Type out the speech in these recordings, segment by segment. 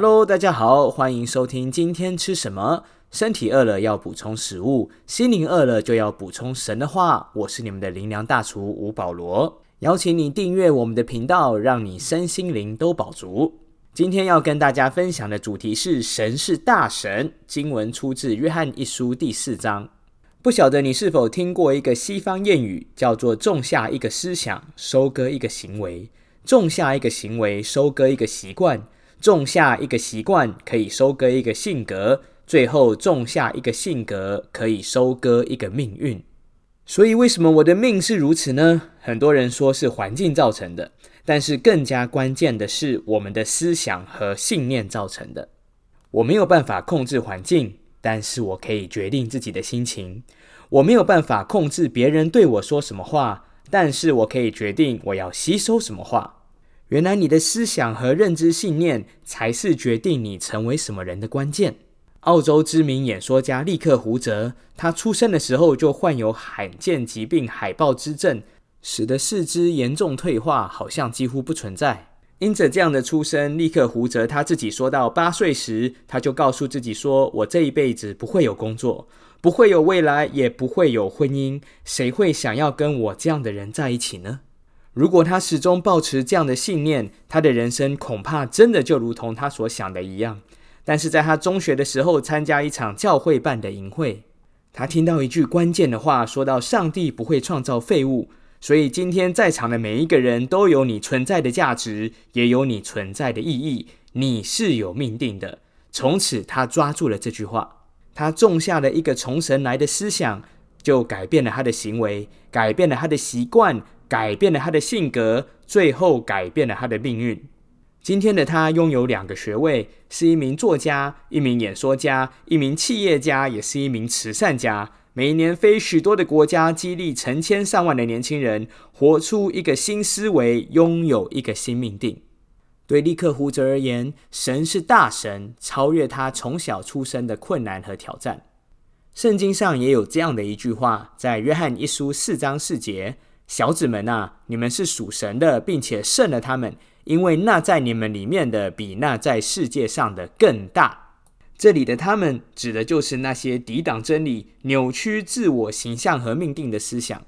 Hello，大家好，欢迎收听今天吃什么。身体饿了要补充食物，心灵饿了就要补充神的话。我是你们的灵粮大厨吴保罗，邀请你订阅我们的频道，让你身心灵都饱足。今天要跟大家分享的主题是神是大神。经文出自约翰一书第四章。不晓得你是否听过一个西方谚语，叫做“种下一个思想，收割一个行为；种下一个行为，收割一个习惯；种下一个习惯，可以收割一个性格。”最后种下一个性格，可以收割一个命运。所以，为什么我的命是如此呢？很多人说是环境造成的，但是更加关键的是我们的思想和信念造成的。我没有办法控制环境，但是我可以决定自己的心情。我没有办法控制别人对我说什么话，但是我可以决定我要吸收什么话。原来，你的思想和认知信念才是决定你成为什么人的关键。澳洲知名演说家利克胡泽，他出生的时候就患有罕见疾病海豹之症，使得四肢严重退化，好像几乎不存在。因着这样的出生，利克胡泽他自己说到，八岁时他就告诉自己说：“我这一辈子不会有工作，不会有未来，也不会有婚姻。谁会想要跟我这样的人在一起呢？”如果他始终保持这样的信念，他的人生恐怕真的就如同他所想的一样。但是在他中学的时候，参加一场教会办的营会，他听到一句关键的话，说到：“上帝不会创造废物，所以今天在场的每一个人都有你存在的价值，也有你存在的意义。你是有命定的。”从此，他抓住了这句话，他种下了一个从神来的思想，就改变了他的行为，改变了他的习惯，改变了他的性格，最后改变了他的命运。今天的他拥有两个学位，是一名作家、一名演说家、一名企业家，也是一名慈善家。每年飞许多的国家，激励成千上万的年轻人活出一个新思维，拥有一个新命定。对利克胡泽而言，神是大神，超越他从小出生的困难和挑战。圣经上也有这样的一句话，在约翰一书四章四节：“小子们啊，你们是属神的，并且胜了他们。”因为那在你们里面的比那在世界上的更大。这里的他们指的就是那些抵挡真理、扭曲自我形象和命定的思想。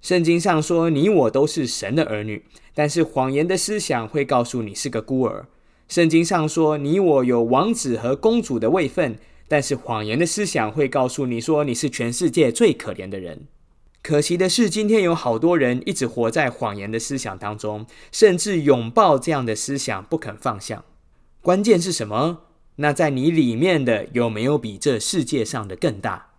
圣经上说，你我都是神的儿女，但是谎言的思想会告诉你是个孤儿。圣经上说，你我有王子和公主的位分，但是谎言的思想会告诉你说你是全世界最可怜的人。可惜的是，今天有好多人一直活在谎言的思想当中，甚至拥抱这样的思想不肯放下。关键是什么？那在你里面的有没有比这世界上的更大？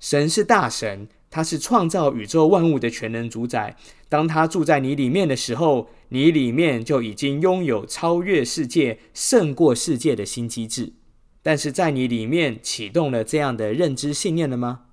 神是大神，他是创造宇宙万物的全能主宰。当他住在你里面的时候，你里面就已经拥有超越世界、胜过世界的新机制。但是在你里面启动了这样的认知信念了吗？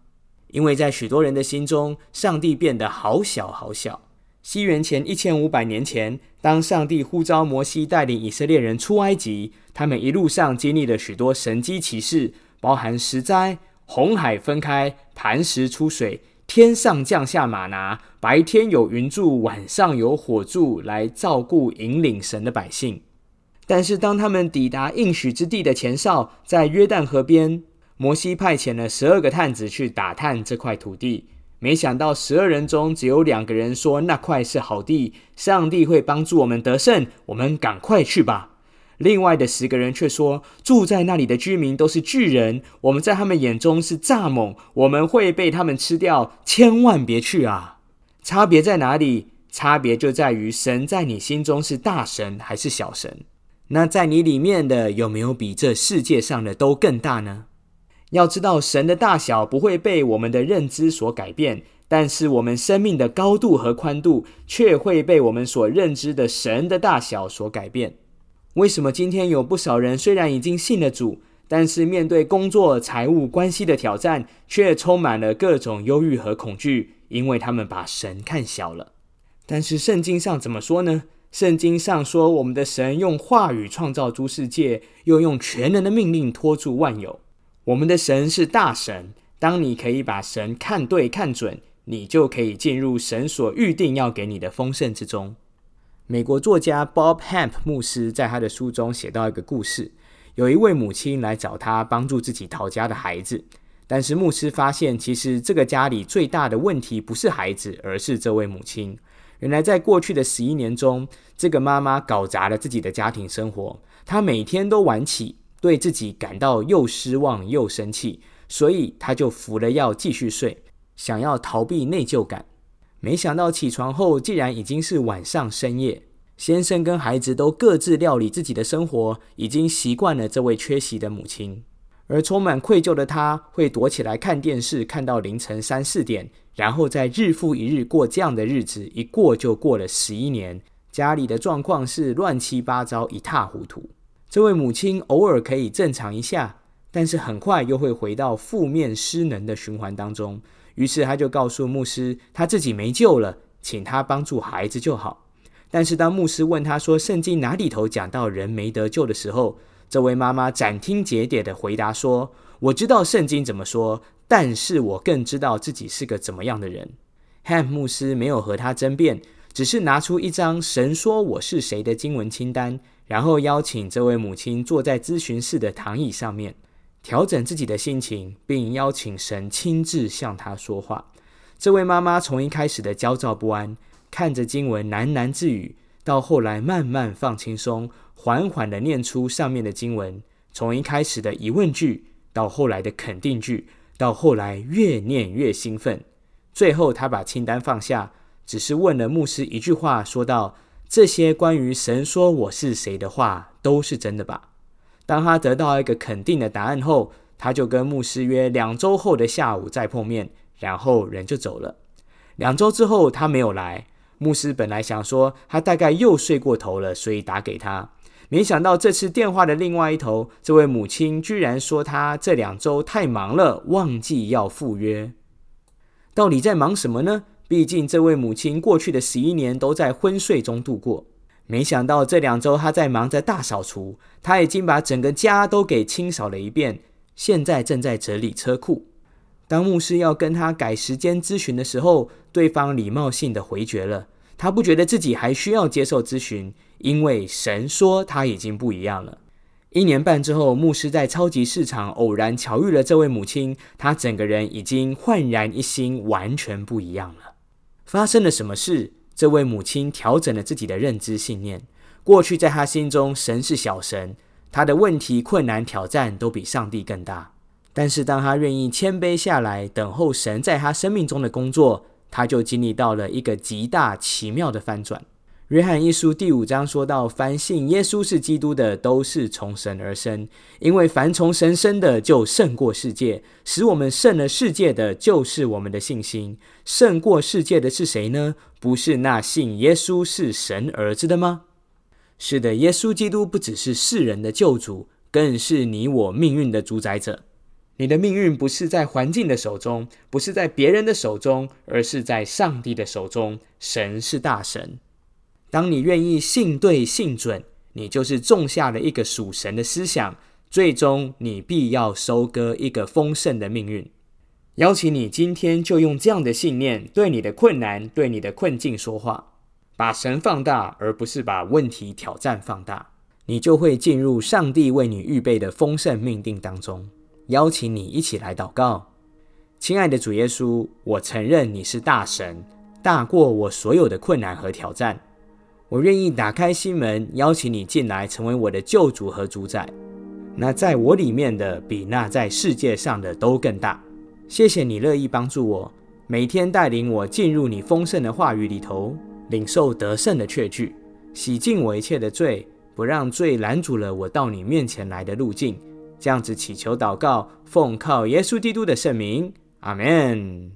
因为在许多人的心中，上帝变得好小好小。西元前一千五百年前，当上帝呼召摩西带领以色列人出埃及，他们一路上经历了许多神机奇事，包含十灾、红海分开、磐石出水、天上降下马拿、白天有云柱、晚上有火柱来照顾引领神的百姓。但是，当他们抵达应许之地的前哨，在约旦河边。摩西派遣了十二个探子去打探这块土地，没想到十二人中只有两个人说那块是好地，上帝会帮助我们得胜，我们赶快去吧。另外的十个人却说住在那里的居民都是巨人，我们在他们眼中是蚱蜢，我们会被他们吃掉，千万别去啊！差别在哪里？差别就在于神在你心中是大神还是小神？那在你里面的有没有比这世界上的都更大呢？要知道，神的大小不会被我们的认知所改变，但是我们生命的高度和宽度却会被我们所认知的神的大小所改变。为什么今天有不少人虽然已经信了主，但是面对工作、财务、关系的挑战，却充满了各种忧郁和恐惧？因为他们把神看小了。但是圣经上怎么说呢？圣经上说，我们的神用话语创造诸世界，又用全能的命令托住万有。我们的神是大神，当你可以把神看对看准，你就可以进入神所预定要给你的丰盛之中。美国作家 Bob Hamp 牧师在他的书中写到一个故事：有一位母亲来找他帮助自己逃家的孩子。但是牧师发现，其实这个家里最大的问题不是孩子，而是这位母亲。原来在过去的十一年中，这个妈妈搞砸了自己的家庭生活。她每天都晚起，对自己感到又失望又生气，所以他就服了药继续睡，想要逃避内疚感。没想到起床后，竟然已经是晚上深夜。先生跟孩子都各自料理自己的生活，已经习惯了这位缺席的母亲。而充满愧疚的他，会躲起来看电视，看到凌晨三四点，然后再日复一日过这样的日子，一过就过了十一年。家里的状况是乱七八糟，一塌糊涂。这位母亲偶尔可以正常一下，但是很快又会回到负面失能的循环当中。于是他就告诉牧师，他自己没救了，请他帮助孩子就好。但是当牧师问他说：“圣经哪里头讲到人没得救的时候？”这位妈妈斩钉截铁的回答说：“我知道圣经怎么说，但是我更知道自己是个怎么样的人。”汉牧师没有和他争辩，只是拿出一张“神说我是谁”的经文清单，然后邀请这位母亲坐在咨询室的躺椅上面，调整自己的心情，并邀请神亲自向他说话。这位妈妈从一开始的焦躁不安，看着经文喃喃自语，到后来慢慢放轻松。缓缓的念出上面的经文，从一开始的疑问句，到后来的肯定句，到后来越念越兴奋，最后他把清单放下，只是问了牧师一句话，说道：“这些关于神说我是谁的话，都是真的吧？”当他得到一个肯定的答案后，他就跟牧师约两周后的下午再碰面，然后人就走了。两周之后他没有来，牧师本来想说他大概又睡过头了，所以打给他。没想到这次电话的另外一头，这位母亲居然说她这两周太忙了，忘记要赴约。到底在忙什么呢？毕竟这位母亲过去的十一年都在昏睡中度过。没想到这两周她在忙着大扫除，她已经把整个家都给清扫了一遍，现在正在整理车库。当牧师要跟他改时间咨询的时候，对方礼貌性的回绝了。他不觉得自己还需要接受咨询。因为神说他已经不一样了。一年半之后，牧师在超级市场偶然巧遇了这位母亲，他整个人已经焕然一新，完全不一样了。发生了什么事？这位母亲调整了自己的认知信念。过去在他心中，神是小神，他的问题、困难、挑战都比上帝更大。但是当他愿意谦卑下来，等候神在他生命中的工作，他就经历到了一个极大奇妙的翻转。约翰一书第五章说到：“凡信耶稣是基督的，都是从神而生。因为凡从神生的，就胜过世界。使我们胜了世界的，就是我们的信心。胜过世界的是谁呢？不是那信耶稣是神儿子的吗？是的，耶稣基督不只是世人的救主，更是你我命运的主宰者。你的命运不是在环境的手中，不是在别人的手中，而是在上帝的手中。神是大神。”当你愿意信对信准，你就是种下了一个属神的思想，最终你必要收割一个丰盛的命运。邀请你今天就用这样的信念，对你的困难、对你的困境说话，把神放大，而不是把问题挑战放大，你就会进入上帝为你预备的丰盛命定当中。邀请你一起来祷告，亲爱的主耶稣，我承认你是大神，大过我所有的困难和挑战。我愿意打开心门，邀请你进来，成为我的救主和主宰。那在我里面的，比那在世界上的都更大。谢谢你乐意帮助我，每天带领我进入你丰盛的话语里头，领受得胜的确据，洗净我一切的罪，不让罪拦阻了我到你面前来的路径。这样子祈求祷告，奉靠耶稣基督的圣名，阿门。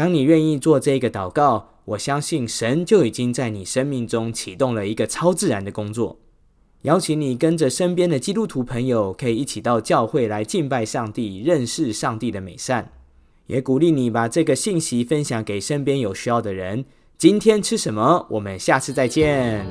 当你愿意做这个祷告。我相信神就已经在你生命中启动了一个超自然的工作。邀请你跟着身边的基督徒朋友，可以一起到教会来敬拜上帝，认识上帝的美善。也鼓励你把这个信息分享给身边有需要的人。今天吃什么？我们下次再见。